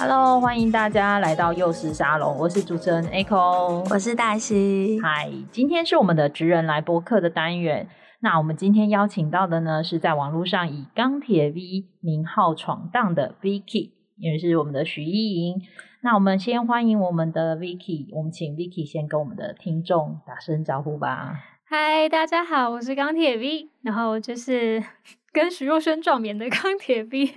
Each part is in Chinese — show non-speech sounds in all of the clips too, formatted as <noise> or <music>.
Hello，欢迎大家来到幼师沙龙，我是主持人 Echo，我是黛西。嗨，今天是我们的职人来播客的单元。那我们今天邀请到的呢，是在网络上以钢铁 V 名号闯荡的 Vicky。也是我们的徐依莹，那我们先欢迎我们的 Vicky，我们请 Vicky 先跟我们的听众打声招呼吧。嗨，大家好，我是钢铁 V，然后就是跟徐若瑄撞脸的钢铁 V。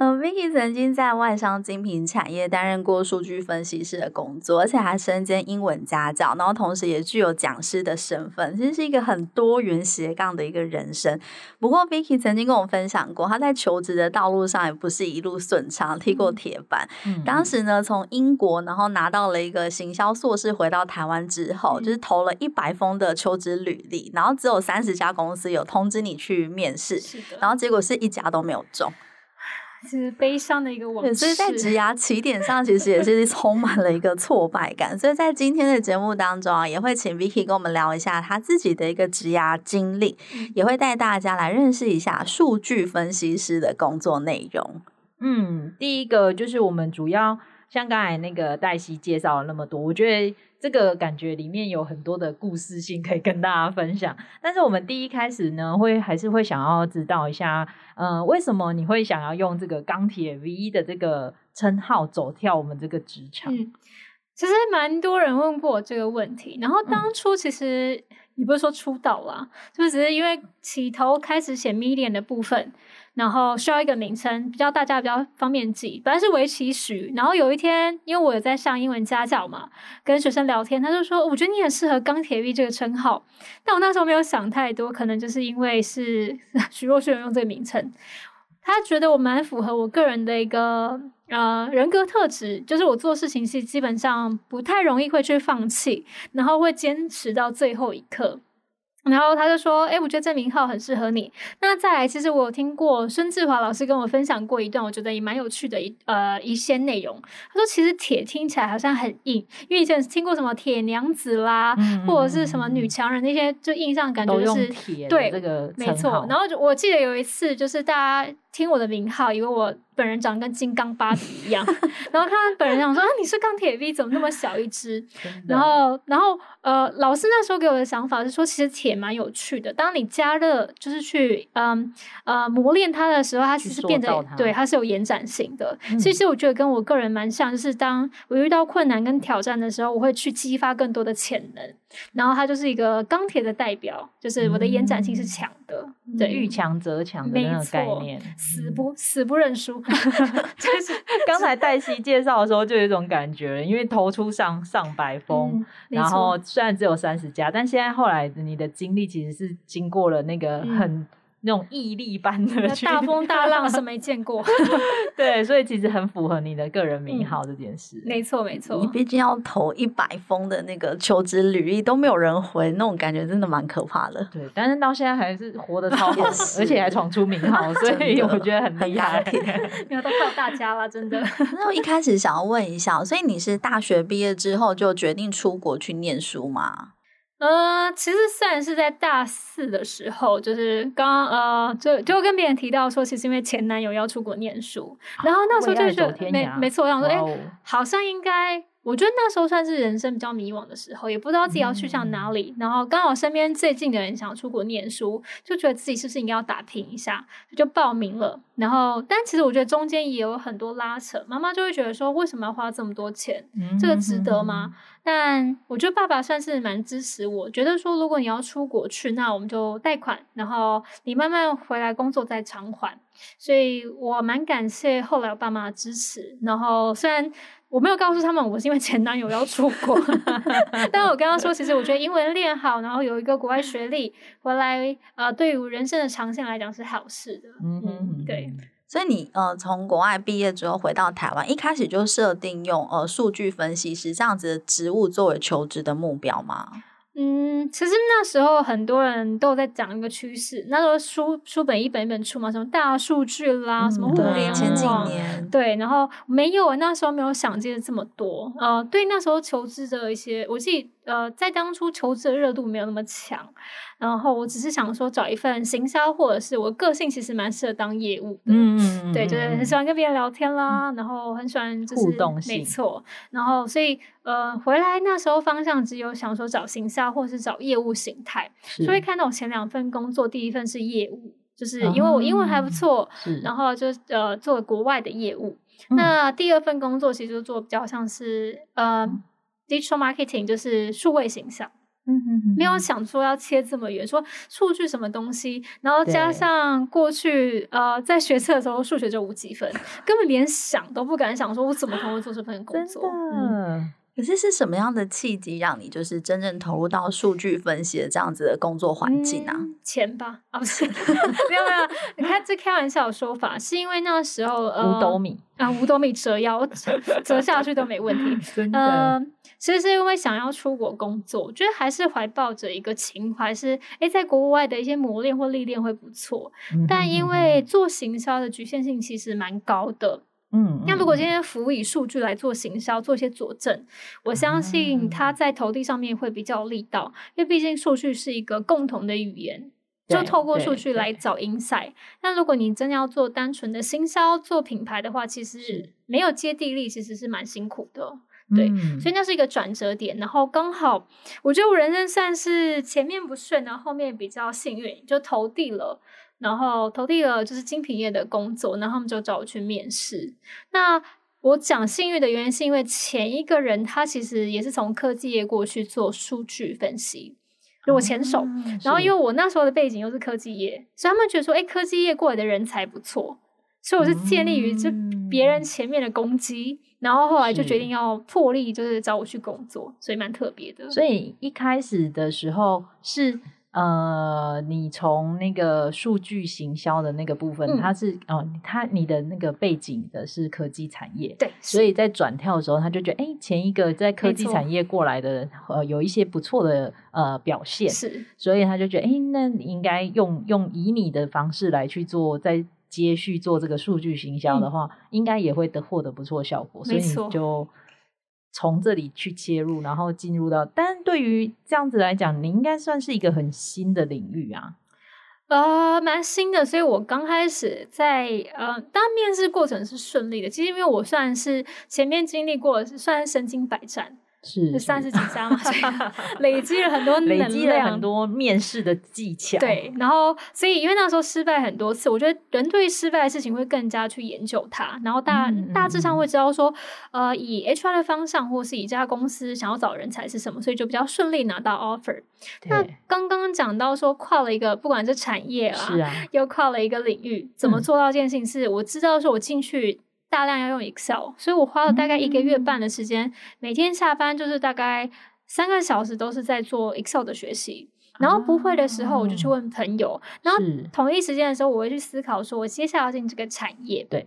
嗯，Vicky 曾经在外商精品产业担任过数据分析师的工作，而且还身兼英文家教，然后同时也具有讲师的身份，其实是一个很多元斜杠的一个人生。不过，Vicky 曾经跟我分享过，他在求职的道路上也不是一路顺畅，踢过铁板。嗯、当时呢，从英国然后拿到了一个行销硕士，回到台湾之后，嗯、就是投了一百封的求职履历，然后只有三十家公司有通知你去面试，然后结果是一家都没有中。是悲伤的一个往事，所以在 <laughs> 职涯起点上，其实也是充满了一个挫败感。所以在今天的节目当中啊，也会请 Vicky 跟我们聊一下他自己的一个职涯经历，也会带大家来认识一下数据分析师的工作内容。嗯，第一个就是我们主要像刚才那个黛西介绍了那么多，我觉得。这个感觉里面有很多的故事性可以跟大家分享，但是我们第一开始呢，会还是会想要知道一下，呃，为什么你会想要用这个钢铁 V 的这个称号走跳我们这个职场？嗯，其实蛮多人问过我这个问题，然后当初其实也不是说出道啦，就是只是因为起头开始写 Medium 的部分。然后需要一个名称，比较大家比较方便记。本来是围棋许，然后有一天，因为我有在上英文家教嘛，跟学生聊天，他就说：“我觉得你很适合钢铁 V 这个称号。”但我那时候没有想太多，可能就是因为是 <laughs> 徐若瑄用这个名称，他觉得我蛮符合我个人的一个呃人格特质，就是我做事情是基本上不太容易会去放弃，然后会坚持到最后一刻。然后他就说：“哎，我觉得这名号很适合你。那再来，其实我有听过孙志华老师跟我分享过一段，我觉得也蛮有趣的一呃一些内容。他说，其实铁听起来好像很硬，因为以前听过什么铁娘子啦，嗯、或者是什么女强人那些，就印象感觉就是铁对这个没错。然后我记得有一次，就是大家听我的名号，以为我。”本人长得跟金刚芭比一样，<laughs> 然后他本人想说啊，你是钢铁 V，怎么那么小一只？然后，然后呃，老师那时候给我的想法是说，其实铁蛮有趣的。当你加热，就是去嗯呃磨练它的时候，它其实变得对，它是有延展性的。嗯、其实我觉得跟我个人蛮像，就是当我遇到困难跟挑战的时候，我会去激发更多的潜能。然后它就是一个钢铁的代表，就是我的延展性是强的，嗯、对，遇强则强的那种概念，死不死不认输。<laughs> <laughs> 就是刚才黛西介绍的时候就有一种感觉，因为投出上上百封，嗯、然后虽然只有三十家，但现在后来你的经历其实是经过了那个很。嗯那种毅力般的大风大浪是没见过，<laughs> 对，所以其实很符合你的个人名号这件事。没错、嗯，没错。你毕竟要投一百封的那个求职履历都没有人回，那种感觉真的蛮可怕的。对，但是到现在还是活得超好，<laughs> 是而且还闯出名号，所以 <laughs> 我觉得很厉害。没有都靠大家了，真的。那我一开始想要问一下，所以你是大学毕业之后就决定出国去念书吗？呃，其实虽然是在大四的时候，就是刚呃，就就跟别人提到说，其实因为前男友要出国念书，然后那时候就是没没错，我想说，哎、欸，好像应该。我觉得那时候算是人生比较迷惘的时候，也不知道自己要去向哪里。嗯、然后刚好身边最近的人想要出国念书，就觉得自己是不是应该要打拼一下，就报名了。然后，但其实我觉得中间也有很多拉扯，妈妈就会觉得说，为什么要花这么多钱？嗯、这个值得吗？嗯、但我觉得爸爸算是蛮支持我，觉得说如果你要出国去，那我们就贷款，然后你慢慢回来工作再偿还。所以我蛮感谢后来我爸妈的支持。然后虽然。我没有告诉他们我是因为前男友要出国，<laughs> 但我刚刚说，其实我觉得英文练好，然后有一个国外学历回来，呃，对于人生的长线来讲是好事的。嗯嗯，对。所以你呃从国外毕业之后回到台湾，一开始就设定用呃数据分析师这样子的职务作为求职的目标吗？嗯，其实那时候很多人都在讲一个趋势，那时候书书本一本一本出嘛，什么大数据啦，嗯、什么互联网，前几年对，然后没有，那时候没有想见这么多，呃，对，那时候求职的一些，我自己呃，在当初求职的热度没有那么强。然后我只是想说找一份行销，或者是我个性其实蛮适合当业务的，嗯，对，就是很喜欢跟别人聊天啦，然后很喜欢就是互动性，没错。然后所以呃，回来那时候方向只有想说找行销，或是找业务形态。所以看到我前两份工作，第一份是业务，就是因为我英文还不错，嗯、然后就呃做国外的业务。嗯、那第二份工作其实就做比较像是呃 digital marketing，就是数位形象。嗯哼哼，没有想说要切这么远，说数据什么东西，然后加上过去呃在学测的时候数学就五几分，根本连想都不敢想，说我怎么可能会做这份工作？嗯，可是是什么样的契机让你就是真正投入到数据分析的这样子的工作环境啊？嗯、钱吧？啊不是，<laughs> 没有没有，你看这开玩笑的说法，是因为那时候呃五斗米啊五斗米折腰折，下去都没问题，<laughs> 真的。呃其实是因为想要出国工作，我觉得还是怀抱着一个情怀，是诶在国外的一些磨练或历练会不错。但因为做行销的局限性其实蛮高的，嗯，那如果今天辅以数据来做行销，做一些佐证，我相信它在投递上面会比较力道，嗯、因为毕竟数据是一个共同的语言，就透过数据来。找 insight。那如果你真要做单纯的行销、做品牌的话，其实没有接地力，其实是蛮辛苦的。对，嗯、所以那是一个转折点，然后刚好，我觉得我人生算是前面不顺，然后后面比较幸运，就投递了，然后投递了就是精品业的工作，然后他们就找我去面试。那我讲幸运的原因是因为前一个人他其实也是从科技业过去做数据分析，就我前手，嗯、然后因为我那时候的背景又是科技业，所以他们觉得说，哎，科技业过来的人才不错，所以我是建立于就别人前面的攻击。然后后来就决定要破例，就是找我去工作，所以蛮特别的。所以一开始的时候是呃，你从那个数据行销的那个部分，嗯、它是哦，他你的那个背景的是科技产业，对，所以在转跳的时候，他就觉得哎，前一个在科技产业过来的呃，有一些不错的呃表现，是，所以他就觉得哎，那你应该用用以你的方式来去做在。接续做这个数据行销的话，嗯、应该也会得获得不错效果，所以你就从这里去切入，然后进入到。但对于这样子来讲，你应该算是一个很新的领域啊。呃，蛮新的，所以我刚开始在呃，当面试过程是顺利的。其实因为我算是前面经历过，算是身经百战。是三十几家嘛，<laughs> <laughs> 累积了很多能量，累积了很多面试的技巧。对，然后所以因为那时候失败很多次，我觉得人对失败的事情会更加去研究它，然后大大致上会知道说，呃，以 HR 的方向，或是以这家公司想要找人才是什么，所以就比较顺利拿到 offer。对那刚刚讲到说跨了一个，不管是产业啊，是啊又跨了一个领域，怎么做到这件事情？是我知道说我进去。大量要用 Excel，所以我花了大概一个月半的时间，嗯、每天下班就是大概三个小时都是在做 Excel 的学习。然后不会的时候，我就去问朋友。啊、然后同一时间的时候，我会去思考说，我接下来要进这个产业。对，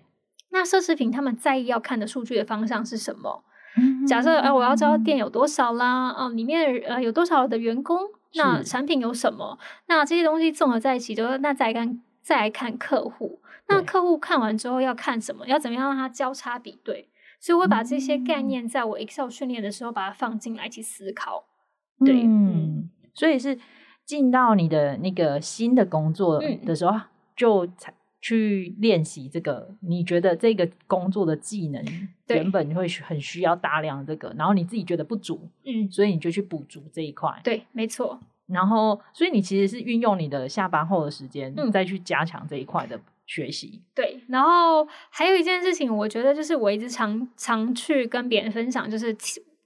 那奢侈品他们在意要看的数据的方向是什么？嗯、假设哎、呃，我要知道店有多少啦，哦、呃，里面呃有多少的员工，那产品有什么？那这些东西综合在一起，就那再来看再来看客户。那客户看完之后要看什么？要怎么样让他交叉比对？所以我会把这些概念在我 Excel 训练的时候把它放进来去思考。对，嗯，所以是进到你的那个新的工作的时候，嗯、就才去练习这个。你觉得这个工作的技能原本会很需要大量这个，然后你自己觉得不足，嗯，所以你就去补足这一块。对，没错。然后，所以你其实是运用你的下班后的时间，嗯、再去加强这一块的。学习对，然后还有一件事情，我觉得就是我一直常常去跟别人分享，就是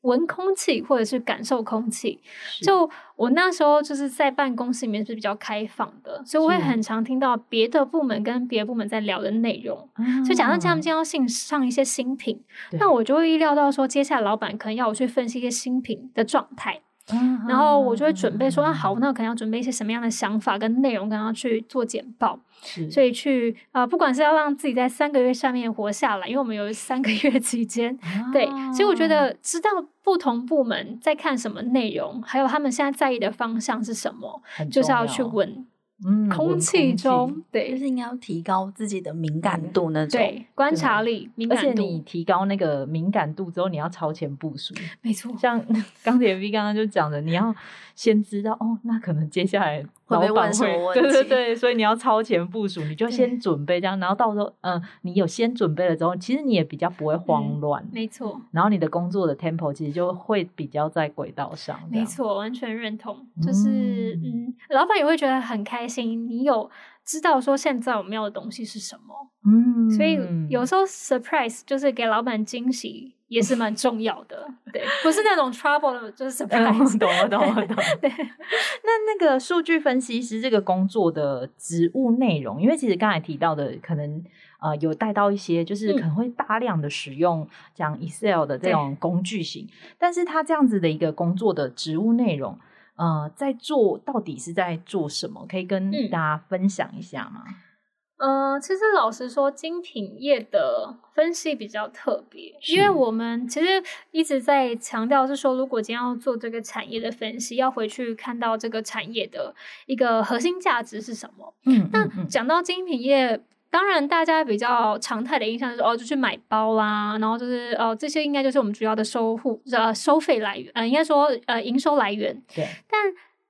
闻空气或者是感受空气。就我那时候就是在办公室里面是比较开放的，所以我会很常听到别的部门跟别的部门在聊的内容。是所以假设他们今天要信上一些新品，那我就会预料到说，接下来老板可能要我去分析一些新品的状态。嗯，然后我就会准备说，啊，好，那我可能要准备一些什么样的想法跟内容，跟他去做简报。所以去啊、呃，不管是要让自己在三个月下面活下来，因为我们有三个月期间，啊、对，所以我觉得知道不同部门在看什么内容，还有他们现在在意的方向是什么，就是要去问。嗯，空气中对，就是应该要提高自己的敏感度那种，对，观察力、敏感度。而且你提高那个敏感度之后，你要超前部署。没错，像 <laughs> 钢铁 V 刚刚就讲的，你要先知道哦，那可能接下来。会被问什么问题？对对对，所以你要超前部署，你就先准备这样，然后到时候，嗯、呃，你有先准备了之后，其实你也比较不会慌乱，嗯、没错。然后你的工作的 tempo 其实就会比较在轨道上，没错，完全认同。就是，嗯，嗯，老板也会觉得很开心，你有知道说现在我们要的东西是什么，嗯，所以有时候 surprise 就是给老板惊喜。也是蛮重要的，对，不是那种 trouble 的，就是 surprise。懂了，懂了，懂了。<laughs> 对，<laughs> 那那个数据分析师这个工作的职务内容，因为其实刚才提到的，可能呃有带到一些，就是可能会大量的使用讲 Excel 的这种工具型，但是他这样子的一个工作的职务内容，呃，在做到底是在做什么？可以跟大家分享一下吗？嗯呃，其实老实说，精品业的分析比较特别，因为我们其实一直在强调是说，如果今天要做这个产业的分析，要回去看到这个产业的一个核心价值是什么。嗯，那讲到精品业，当然大家比较常态的印象就是哦，就去买包啦，然后就是哦，这些应该就是我们主要的收户呃收费来源，呃，应该说呃营收来源。对，但。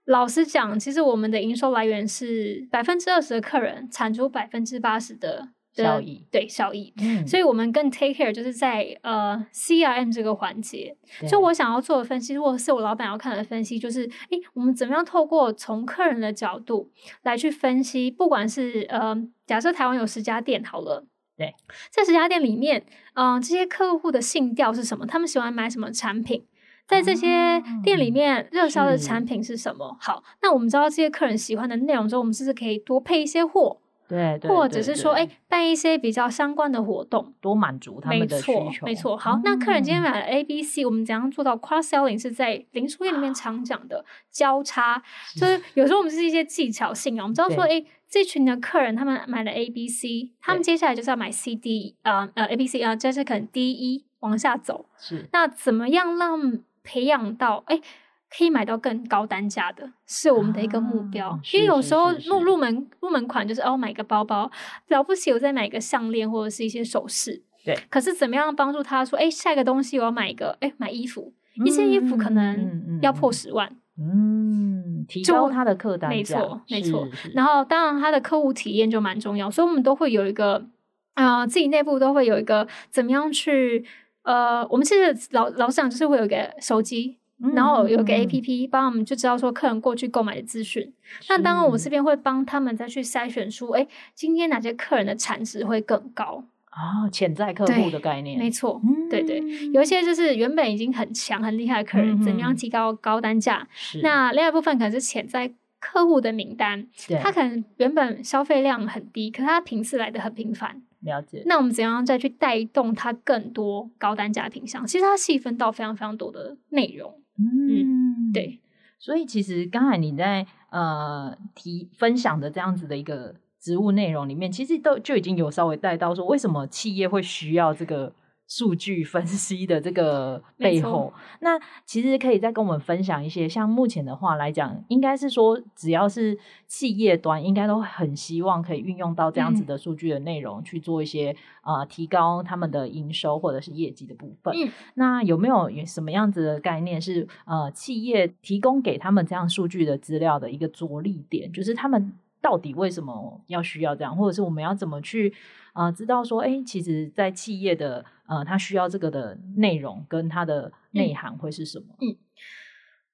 老实讲，其实我们的营收来源是百分之二十的客人产出百分之八十的效益，对效益。嗯，所以我们更 take care 就是在呃 CRM 这个环节。就我想要做的分析，或者是我老板要看的分析，就是诶，我们怎么样透过从客人的角度来去分析，不管是呃，假设台湾有十家店好了，对，在十家店里面，嗯、呃，这些客户的信调是什么？他们喜欢买什么产品？在这些店里面，热销的产品是什么？好，那我们知道这些客人喜欢的内容之后，我们是不是可以多配一些货？对，对，或者是说，哎，办一些比较相关的活动，多满足他们的需求。没错，没错。好，那客人今天买了 A、B、C，我们怎样做到 cross selling？是在零售业里面常讲的交叉，就是有时候我们是一些技巧性啊。我们知道说，哎，这群的客人他们买了 A、B、C，他们接下来就是要买 C、D，呃呃 A、B、C 啊，这是可能 D、E 往下走。是，那怎么样让？培养到哎，可以买到更高单价的，是我们的一个目标。啊、因为有时候入入门入门款就是哦，买个包包了不起，我再买个项链或者是一些首饰。对。可是怎么样帮助他说，哎，下一个东西我要买一个，哎，买衣服，嗯、一件衣服可能要破十万。嗯，提高他的客单价，没错没错。然后当然他的客户体验就蛮重要，所以我们都会有一个啊、呃，自己内部都会有一个怎么样去。呃，我们其实老老实讲，就是会有一个手机，嗯、然后有一个 APP，帮我们就知道说客人过去购买的资讯。那当然，我们这边会帮他们再去筛选出，哎，今天哪些客人的产值会更高啊？潜在客户的概念，没错，嗯、对对，有一些就是原本已经很强、很厉害的客人，嗯、怎么样提高高单价？是那另外一部分可能是潜在客户的名单，对他可能原本消费量很低，可是他频次来的很频繁。了解。那我们怎样再去带动他更多高单价品项？其实它细分到非常非常多的内容。嗯，对。所以其实刚才你在呃提分享的这样子的一个职务内容里面，其实都就已经有稍微带到说，为什么企业会需要这个。数据分析的这个 <laughs> 背后，那其实可以再跟我们分享一些。像目前的话来讲，应该是说，只要是企业端，应该都很希望可以运用到这样子的数据的内容，去做一些啊、提高他们的营收或者是业绩的部分。嗯、那有没有什么样子的概念是呃，企业提供给他们这样数据的资料的一个着力点？就是他们到底为什么要需要这样，或者是我们要怎么去啊、呃，知道说，哎，其实，在企业的。呃，它需要这个的内容跟它的内涵会是什么？嗯，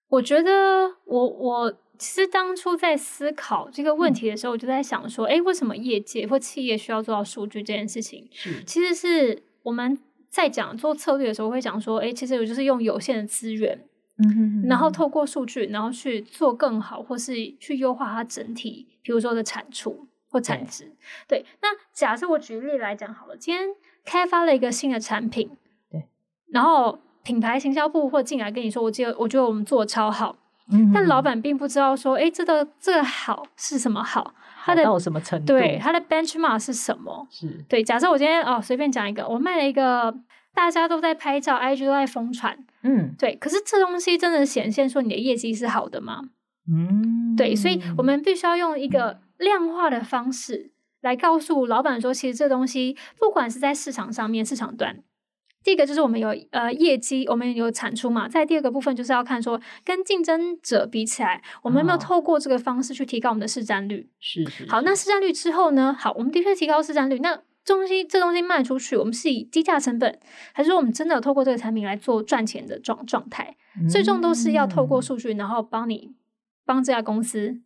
我觉得我我其实当初在思考这个问题的时候，我就在想说，哎、嗯，为什么业界或企业需要做到数据这件事情？是，其实是我们在讲做策略的时候会讲说，哎，其实我就是用有限的资源，嗯然后透过数据，然后去做更好，或是去优化它整体，比如说的产出或产值。对，对，那假设我举例来讲好了，今天。开发了一个新的产品，对，然后品牌行销部或进来跟你说，我觉得我觉得我们做的超好，嗯，但老板并不知道说，哎，这个这个好是什么好，它的到什么程度？对，它的 benchmark 是什么？是对。假设我今天哦随便讲一个，我卖了一个大家都在拍照，IG 都在疯传，嗯，对。可是这东西真的显现说你的业绩是好的吗？嗯，对，所以我们必须要用一个量化的方式来告诉老板说，其实这东西不管是在市场上面，市场端，第一个就是我们有呃业绩，我们有产出嘛。在第二个部分就是要看说，跟竞争者比起来，我们有没有透过这个方式去提高我们的市占率？是是。好，那市占率之后呢？好，我们的确提高市占率。那东西这东西卖出去，我们是以低价成本，还是说我们真的有透过这个产品来做赚钱的状状态？最终都是要透过数据，然后帮你。帮这家公司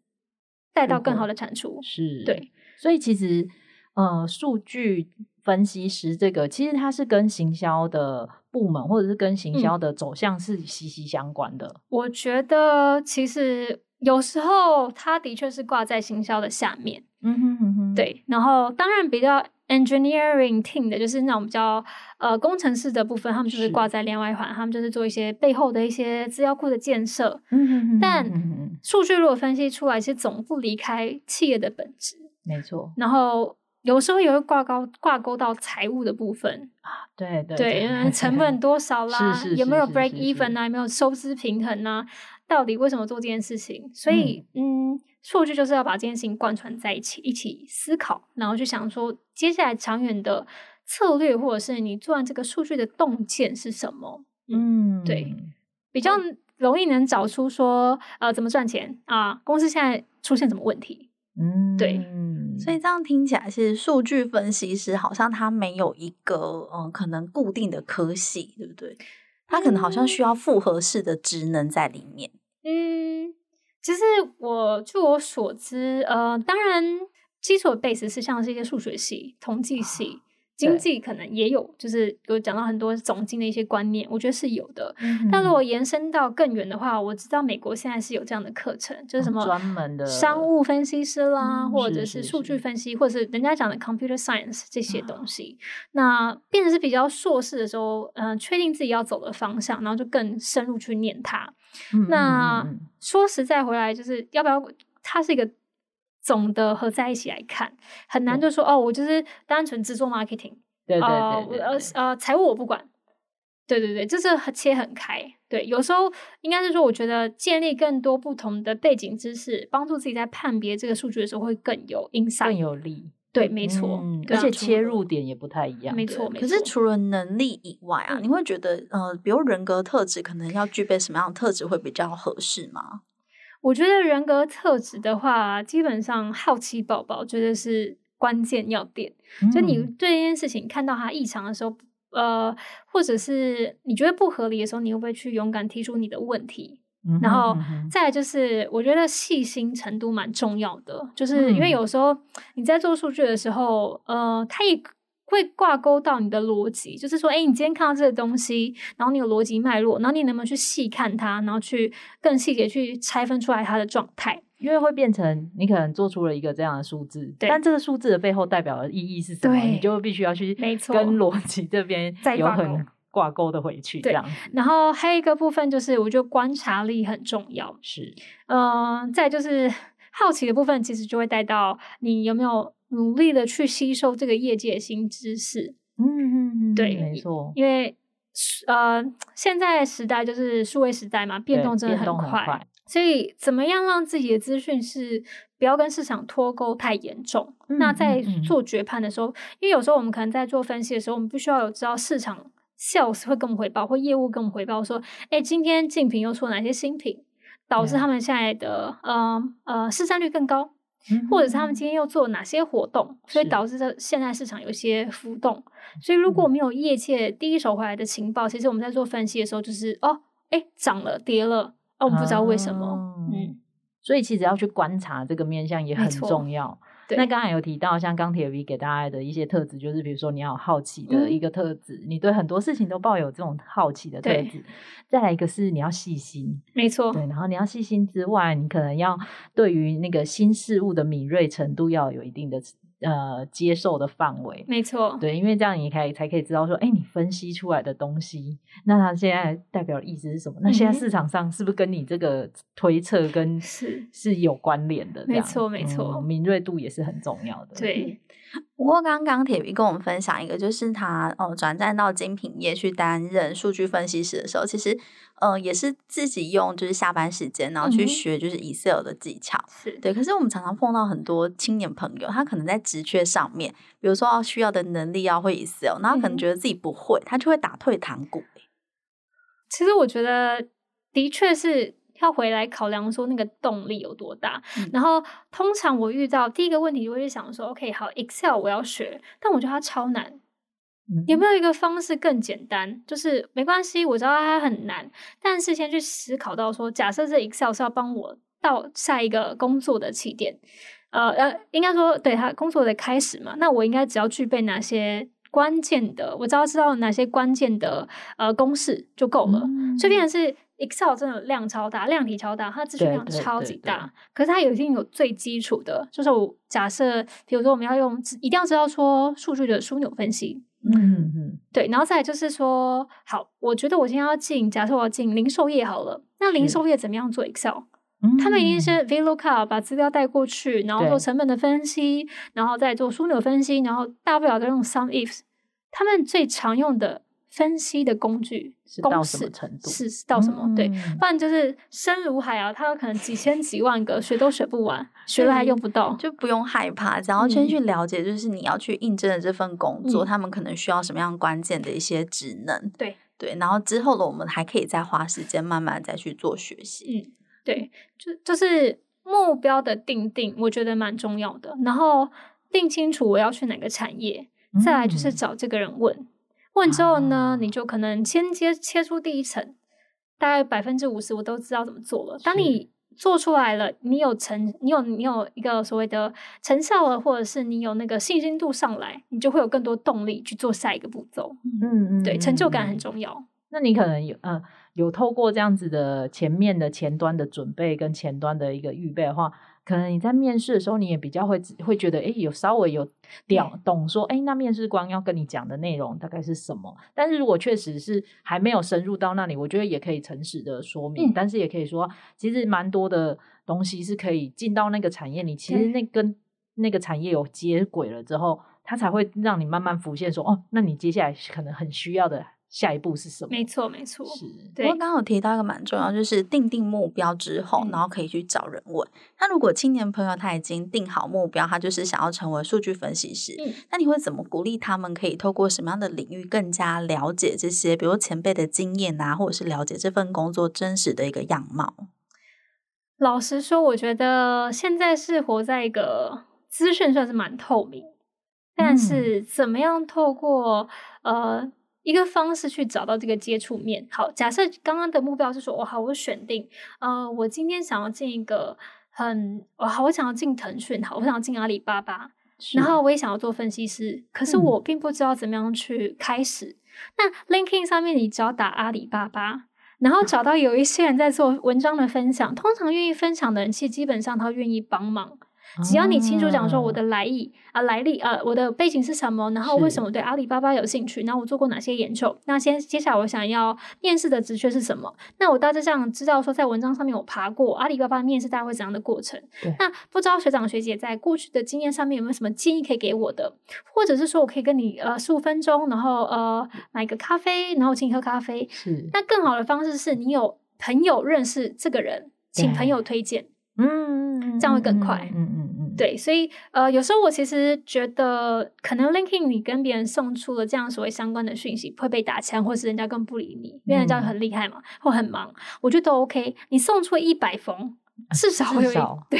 带到更好的产出，是对，所以其实呃，数据分析师这个其实它是跟行销的部门或者是跟行销的走向是息息相关的。嗯，我觉得其实有时候它的确是挂在行销的下面，嗯哼哼哼，对，然后当然比较。Engineering team 的就是那种比较呃工程师的部分，他们就是挂在另外一环，他们就是做一些背后的一些资料库的建设。嗯哼但数据如果分析出来，其实总不离开企业的本质。没错。然后有时候也会挂钩挂钩到财务的部分啊，对对对，对，成本多少 <laughs> 啦，是是是是是有没有 break even 啊，有没有收支平衡啊？到底为什么做这件事情？所以嗯。嗯数据就是要把这件事情贯穿在一起，一起思考，然后去想说接下来长远的策略，或者是你做完这个数据的洞见是什么？嗯，对，比较容易能找出说呃怎么赚钱啊，公司现在出现什么问题？嗯，对，所以这样听起来，其实数据分析师好像他没有一个嗯可能固定的科系，对不对？他可能好像需要复合式的职能在里面。嗯。其实我据我所知，呃，当然基础的 base 是像是一些数学系、统计系、经济可能也有，就是有讲到很多总经的一些观念，我觉得是有的。嗯、但如果延伸到更远的话，我知道美国现在是有这样的课程，就是什么专门的商务分析师啦，或者是数据分析，或者是人家讲的 computer science 这些东西。那变成是比较硕士的时候，嗯、呃，确定自己要走的方向，然后就更深入去念它。那说实在回来，就是要不要它是一个总的合在一起来看，很难就说哦，我就是单纯只做 marketing，对对对，对，呃呃财务我不管，对对对，就是切很开。对，有时候应该是说，我觉得建立更多不同的背景知识，帮助自己在判别这个数据的时候会更有 insight，更有力。对，没错，嗯，而且切入点也不太一样。没错，没错。可是除了能力以外啊，你会觉得呃，比如人格特质，可能要具备什么样的特质会比较合适吗？我觉得人格特质的话，基本上好奇宝宝觉得是关键要点。嗯。就你对这件事情看到它异常的时候，呃，或者是你觉得不合理的时候，你会不会去勇敢提出你的问题？然后再来就是，我觉得细心程度蛮重要的，就是因为有时候你在做数据的时候，呃，它也会挂钩到你的逻辑，就是说，哎，你今天看到这个东西，然后你有逻辑脉络，然后你能不能去细看它，然后去更细节去拆分出来它的状态，因为会变成你可能做出了一个这样的数字，但这个数字的背后代表的意义是什么？你就必须要去跟逻辑这边有很。挂钩的回去，这样。然后还有一个部分就是，我觉得观察力很重要。是，嗯、呃，再就是好奇的部分，其实就会带到你有没有努力的去吸收这个业界的新知识。嗯嗯嗯，对，没错。因为呃，现在时代就是数位时代嘛，变动真的很快，很快，所以怎么样让自己的资讯是不要跟市场脱钩太严重？嗯、那在做决判的时候、嗯嗯，因为有时候我们可能在做分析的时候，我们必须要有知道市场。Sales 会跟我们回报，或业务跟我们回报说，哎，今天竞品又出了哪些新品，导致他们现在的、yeah. 呃呃市占率更高，mm -hmm. 或者是他们今天又做了哪些活动，所以导致这现在市场有些浮动。所以如果没有业界第一手回来的情报，mm -hmm. 其实我们在做分析的时候，就是哦，哎，涨了跌了，哦，我们不知道为什么，uh, 嗯，所以其实要去观察这个面向也很重要。那刚才有提到，像钢铁 V 给大家的一些特质，就是比如说你要有好奇的一个特质，嗯，你对很多事情都抱有这种好奇的特质。再来一个是你要细心，没错。对，然后你要细心之外，你可能要对于那个新事物的敏锐程度要有一定的呃接受的范围。没错，对，因为这样你可以才可以知道说，哎，你分析出来的东西，那它现在代表的意思是什么？那现在市场上是不是跟你这个推测跟是是有关联的？没错，没错，嗯，敏锐度也是很重要的。对。不过刚刚铁皮跟我们分享一个，就是他哦转战到精品业去担任数据分析师的时候，其实呃也是自己用就是下班时间，然后去学就是 Excel 的技巧。是、嗯、对，可是我们常常碰到很多青年朋友，他可能在职缺上面，比如说要需要的能力要会 Excel，然后可能觉得自己不会，他就会打退堂鼓。其实我觉得的确是。要回来考量说那个动力有多大，嗯、然后通常我遇到第一个问题，就会想说，OK，好，Excel 我要学，但我觉得它超难，嗯、有没有一个方式更简单？就是没关系，我知道它很难，但是先去思考到说，假设这 Excel 是要帮我到下一个工作的起点，呃呃，应该说对它工作的开始嘛，那我应该只要具备哪些关键的，我只要知道哪些关键的呃公式就够了，嗯、所以变成是。Excel 真的量超大，量体超大，它资讯量超级大。对对对对，可是它有一定有最基础的，就是我假设，比如说我们要用，一定要知道说数据的枢纽分析。嗯嗯嗯。对，然后再来就是说，好，我觉得我今天要进，假设我要进零售业好了，那零售业怎么样做 Excel？他们一定是 VLOOKUP 把资料带过去，然后做成本的分析，然后再做枢纽分析，然后大不了再用 SUMIFs。他们最常用的。分析的工具是到什么程度？是到什么？嗯、对，不然就是深如海啊，它有可能几千几万个，学都学不完，学了还用不到，就不用害怕，只要先去了解，就是你要去应征的这份工作，嗯、他们可能需要什么样关键的一些职能。对对，然后之后的我们还可以再花时间慢慢再去做学习。嗯，对，就就是目标的定定，我觉得蛮重要的。然后定清楚我要去哪个产业，再来就是找这个人问。嗯问之后呢，你就可能先接切出第一层，大概百分之五十我都知道怎么做了。当你做出来了，你有成，你有你有一个所谓的成效了，或者是你有那个信心度上来，你就会有更多动力去做下一个步骤。嗯嗯，对，成就感很重要。那你可能有呃有透过这样子的前面的前端的准备跟前端的一个预备的话。可能你在面试的时候，你也比较会会觉得，哎，有稍微有了懂说，哎，那面试官要跟你讲的内容大概是什么？但是如果确实是还没有深入到那里，我觉得也可以诚实的说明，嗯、但是也可以说，其实蛮多的东西是可以进到那个产业里，其实那跟那个产业有接轨了之后，它才会让你慢慢浮现说，哦，那你接下来可能很需要的。下一步是什么？没错，没错。是，对。我刚刚有提到一个蛮重要，就是定定目标之后，嗯、然后可以去找人问。那如果青年朋友他已经定好目标，他就是想要成为数据分析师，嗯、那你会怎么鼓励他们可以透过什么样的领域更加了解这些，比如前辈的经验啊，或者是了解这份工作真实的一个样貌？老实说，我觉得现在是活在一个资讯算是蛮透明，但是怎么样透过、嗯、呃。一个方式去找到这个接触面。好，假设刚刚的目标是说，我好，我选定，呃，我今天想要进一个很，我好，我想要进腾讯，好，我想要进阿里巴巴，然后我也想要做分析师，可是我并不知道怎么样去开始。嗯、那 LinkedIn 上面，你只要打阿里巴巴，然后找到有一些人在做文章的分享，通常愿意分享的人，其实基本上他愿意帮忙。只要你清楚讲说我的来意啊，来历啊，我的背景是什么，然后为什么对阿里巴巴有兴趣，然后我做过哪些研究，那先接下来我想要面试的职缺是什么？那我大致上知道说在文章上面我爬过阿里巴巴面试大概会怎样的过程。对那不知道学长学姐在过去的经验上面有没有什么建议可以给我的，或者是说我可以跟你呃十五分钟，然后呃买个咖啡，然后请你喝咖啡。是。那更好的方式是你有朋友认识这个人，请朋友推荐。嗯，这样会更快。嗯嗯嗯，嗯嗯对，所以呃，有时候我其实觉得，可能 LinkedIn 你跟别人送出了这样所谓相关的讯息会被打枪，或是人家更不理你，因为人家很厉害嘛，或很忙，我觉得都 OK。你送出一百封，<laughs> 至少会有对，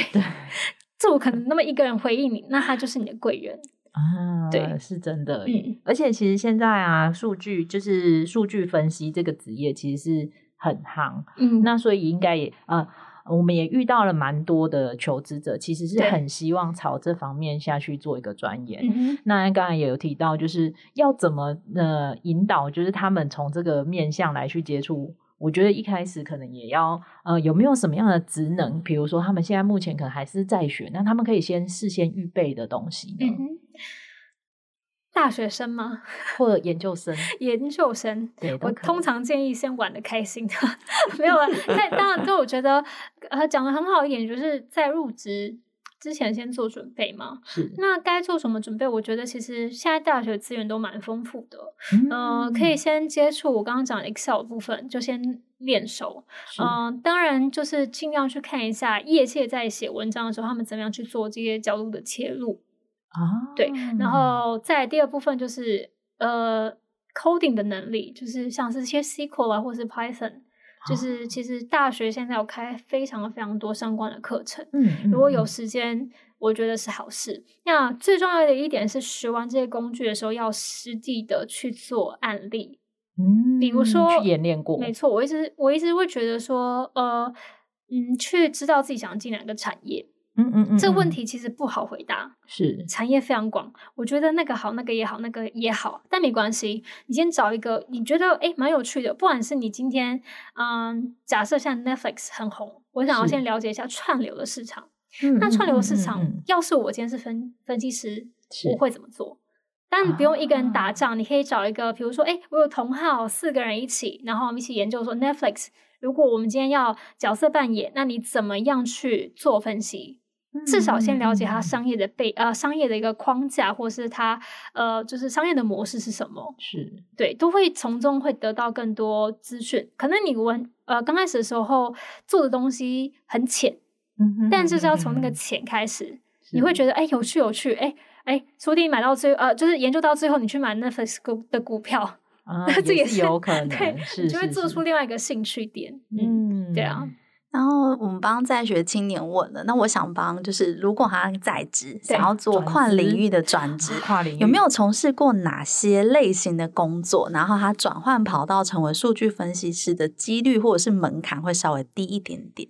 这我可能那么一个人回应你，那他就是你的贵人啊。对，是真的。嗯，而且其实现在啊，数据就是数据分析这个职业其实是很夯。嗯，那所以应该也呃。我们也遇到了蛮多的求职者，其实是很希望朝这方面下去做一个钻研。对那刚才也有提到，就是要怎么呃引导，就是他们从这个面向来去接触我觉得一开始可能也要呃，有没有什么样的职能？比如说他们现在目前可能还是在学，那他们可以先事先预备的东西呢？嗯大学生吗？或者研究生？<laughs> 研究生，对，我通常建议先玩的开心的，<laughs> 没有了。但当然，就我觉得，呃，讲的很好一点，就是在入职之前先做准备嘛。是。那该做什么准备？我觉得其实现在大学资源都蛮丰富的，嗯、呃，可以先接触我刚刚讲的 Excel 部分，就先练熟。嗯、呃，当然就是尽量去看一下业界在写文章的时候，他们怎么样去做这些角度的切入。啊，对，然后在第二部分就是呃，coding 的能力，就是像是些 SQL 啊，或是 Python，就是其实大学现在有开非常非常多相关的课程，嗯，如果有时间，我觉得是好事。那最重要的一点是，学完这些工具的时候，要实地的去做案例，嗯，比如说去演练过，没错，我一直我一直会觉得说，呃，嗯，去知道自己想进哪个产业。嗯嗯嗯，这个问题其实不好回答，是产业非常广。我觉得那个好，那个也好，那个也好，但没关系。你先找一个你觉得诶蛮有趣的，不管是你今天嗯，假设像 Netflix 很红，我想要先了解一下串流的市场。那串流市场，要是我今天是分分析师，我会怎么做？但不用一个人打仗，你可以找一个，比如说，诶我有同号四个人一起，然后我们一起研究说 Netflix。如果我们今天要角色扮演，那你怎么样去做分析？至少先了解它商业的背呃商业的一个框架，或是它呃就是商业的模式是什么？是。对，都会从中会得到更多资讯。可能你闻呃刚开始的时候做的东西很浅，但就是要从那个浅开始，你会。觉得哎有趣有趣，哎哎，说不定买到最呃就是研究到最后，你去买 Netflix 的股票啊，<laughs> 这也是有可能，对，是你就会做出另外一个兴趣点，嗯，对啊。然后我们帮在学青年问了，那我想帮，就是如果他在职，想要做跨领域的转职，跨领域有没有从事过哪些类型的工作？然后他转换跑道成为数据分析师的几率或者是门槛会稍微低一点点？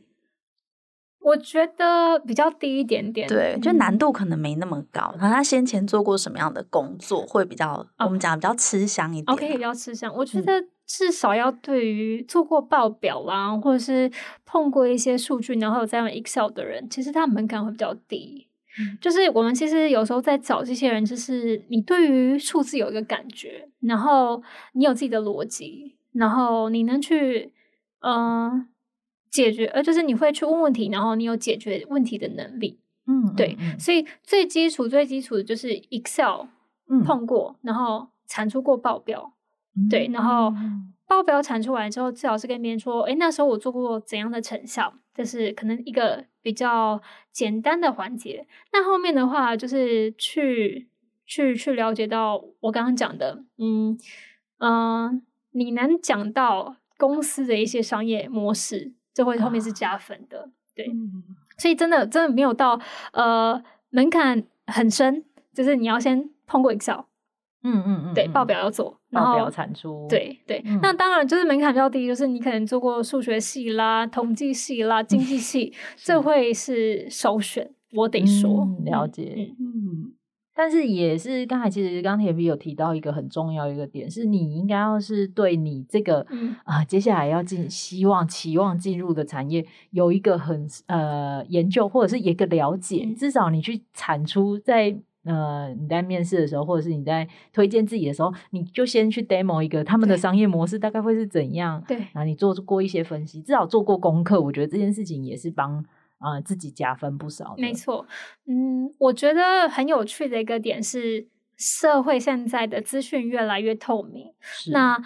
我觉得比较低一点点，对，就难度可能没那么高。然后他先前做过什么样的工作会比较，我们讲比较吃香一点？OK，比较吃香。我觉得。至少要对于做过报表啦，或者是碰过一些数据，然后有在用 Excel 的人，其实他门槛会比较低。嗯，就是我们其实有时候在找这些人，就是你对于数字有一个感觉，然后你有自己的逻辑，然后你能去嗯、呃、解决，呃，就是你会去问问题，然后你有解决问题的能力。嗯，对，嗯，所以最基础、最基础的就是 Excel 碰过，嗯，然后产出过报表。对，然后报表产出来之后，最好是跟别人说，哎，那时候我做过怎样的成效，这是可能一个比较简单的环节。那后面的话，就是去去去了解到我刚刚讲的，嗯嗯、呃，你能讲到公司的一些商业模式，这会后面是加分的。对，所以真的真的没有到呃门槛很深，就是你要先通过 Excel。嗯嗯嗯，对，报表要做，报表产出，对对。嗯、那当然就是门槛比较低，就是你可能做过数学系啦、统计系啦、经济系，这会是首选。我得说，嗯、了解。嗯，嗯，但是也是刚才其实刚才 T V 有提到一个很重要一个点，是你应该要是对你这个啊、嗯呃、接下来要进希望期望进入的产业有一个很呃研究或者是一个了解，嗯、至少你去产出在。呃，你在面试的时候，或者是你在推荐自己的时候，你就先去 demo 一个他们的商业模式大概会是怎样。对，然后你做过一些分析，至少做过功课，我觉得这件事情也是帮啊、呃、自己加分不少。没错，嗯，我觉得很有趣的一个点是，社会现在的资讯越来越透明。是那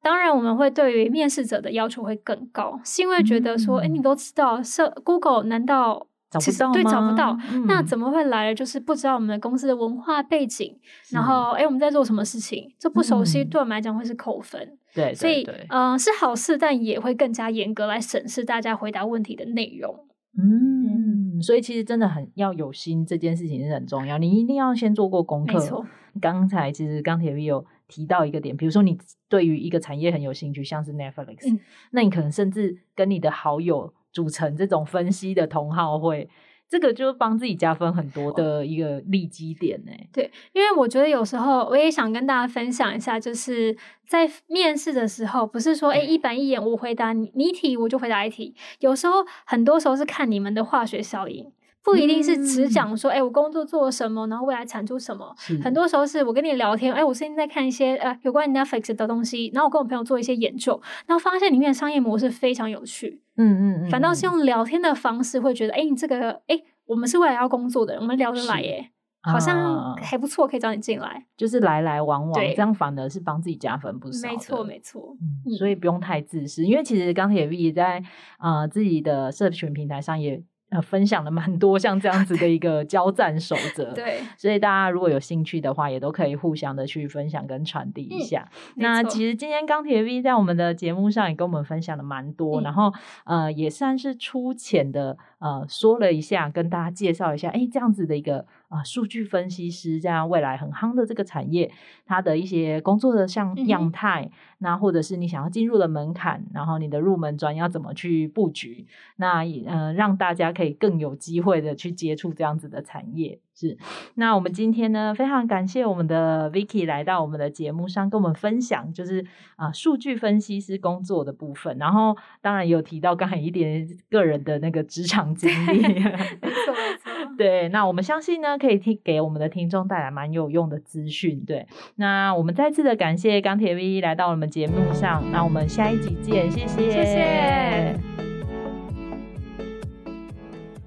当然，我们会对于面试者的要求会更高，是因为觉得说，哎、嗯，你都知道，社 Google 难道？找不到？对，找不到。嗯、那怎么会来了？就是不知道我们的公司的文化背景，然后哎，我们在做什么事情，这不熟悉，对我们来讲会是扣分。嗯、对，所以呃，是好事，但也会更加严格来审视大家回答问题的内容。嗯，嗯，所以其实真的很要有心，这件事情是很重要。你一定要先做过功课。没错。刚才其实钢铁 V 有提到一个点，比如说你对于一个产业很有兴趣，像是 Netflix，、嗯、那你可能甚至跟你的好友。组成这种分析的同好会，这个就帮自己加分很多的一个利基点呢。对，因为我觉得有时候我也想跟大家分享一下，就是在面试的时候，不是说哎一板一眼，我回答你你一题我就回答一题，有时候很多时候是看你们的化学效应。不一定是只讲说，哎、嗯欸，我工作做了什么，然后未来产出什么。很多时候是我跟你聊天，哎、欸，我最近在看一些呃有关 Netflix 的东西，然后我跟我朋友做一些研究，然后发现里面的商业模式非常有趣。嗯嗯嗯。反倒是用聊天的方式，会觉得，哎、欸，你这个，哎、欸，我们是未来要工作的，我们聊得来耶，好像还不错，可以找你进来。就是来来往往，这样反而是帮自己加分不少。没错没错。嗯，所以不用太自私，因为其实钢铁 V 在呃自己的社群平台上也。呃，分享了蛮多像这样子的一个 <laughs> 交战守则，对，所以大家如果有兴趣的话，也都可以互相的去分享跟传递一下。嗯、那其实今天钢铁 V 在我们的节目上也跟我们分享了蛮多，嗯、然后呃，也算是粗浅的呃说了一下，跟大家介绍一下，哎，这样子的一个。啊，数据分析师这样未来很夯的这个产业，它的一些工作的像样态，嗯、那或者是你想要进入的门槛，然后你的入门专要怎么去布局，那呃让大家可以更有机会的去接触这样子的产业。是，那我们今天呢，非常感谢我们的 Vicky 来到我们的节目上，跟我们分享就是啊数据分析师工作的部分，然后当然有提到刚才一点个人的那个职场经历，没。错没错，对，那我们相信呢，可以听给我们的听众带来蛮有用的资讯，对，那我们再次的感谢钢铁 V 来到我们节目上，那我们下一集见，谢谢，谢谢，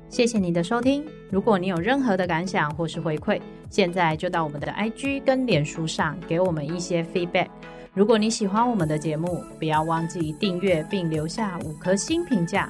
谢谢你的收听。如果你有任何的感想或是回馈，现在就到我们的 IG 跟脸书上给我们一些 feedback。如果你喜欢我们的节目，不要忘记订阅并留下五颗星评价，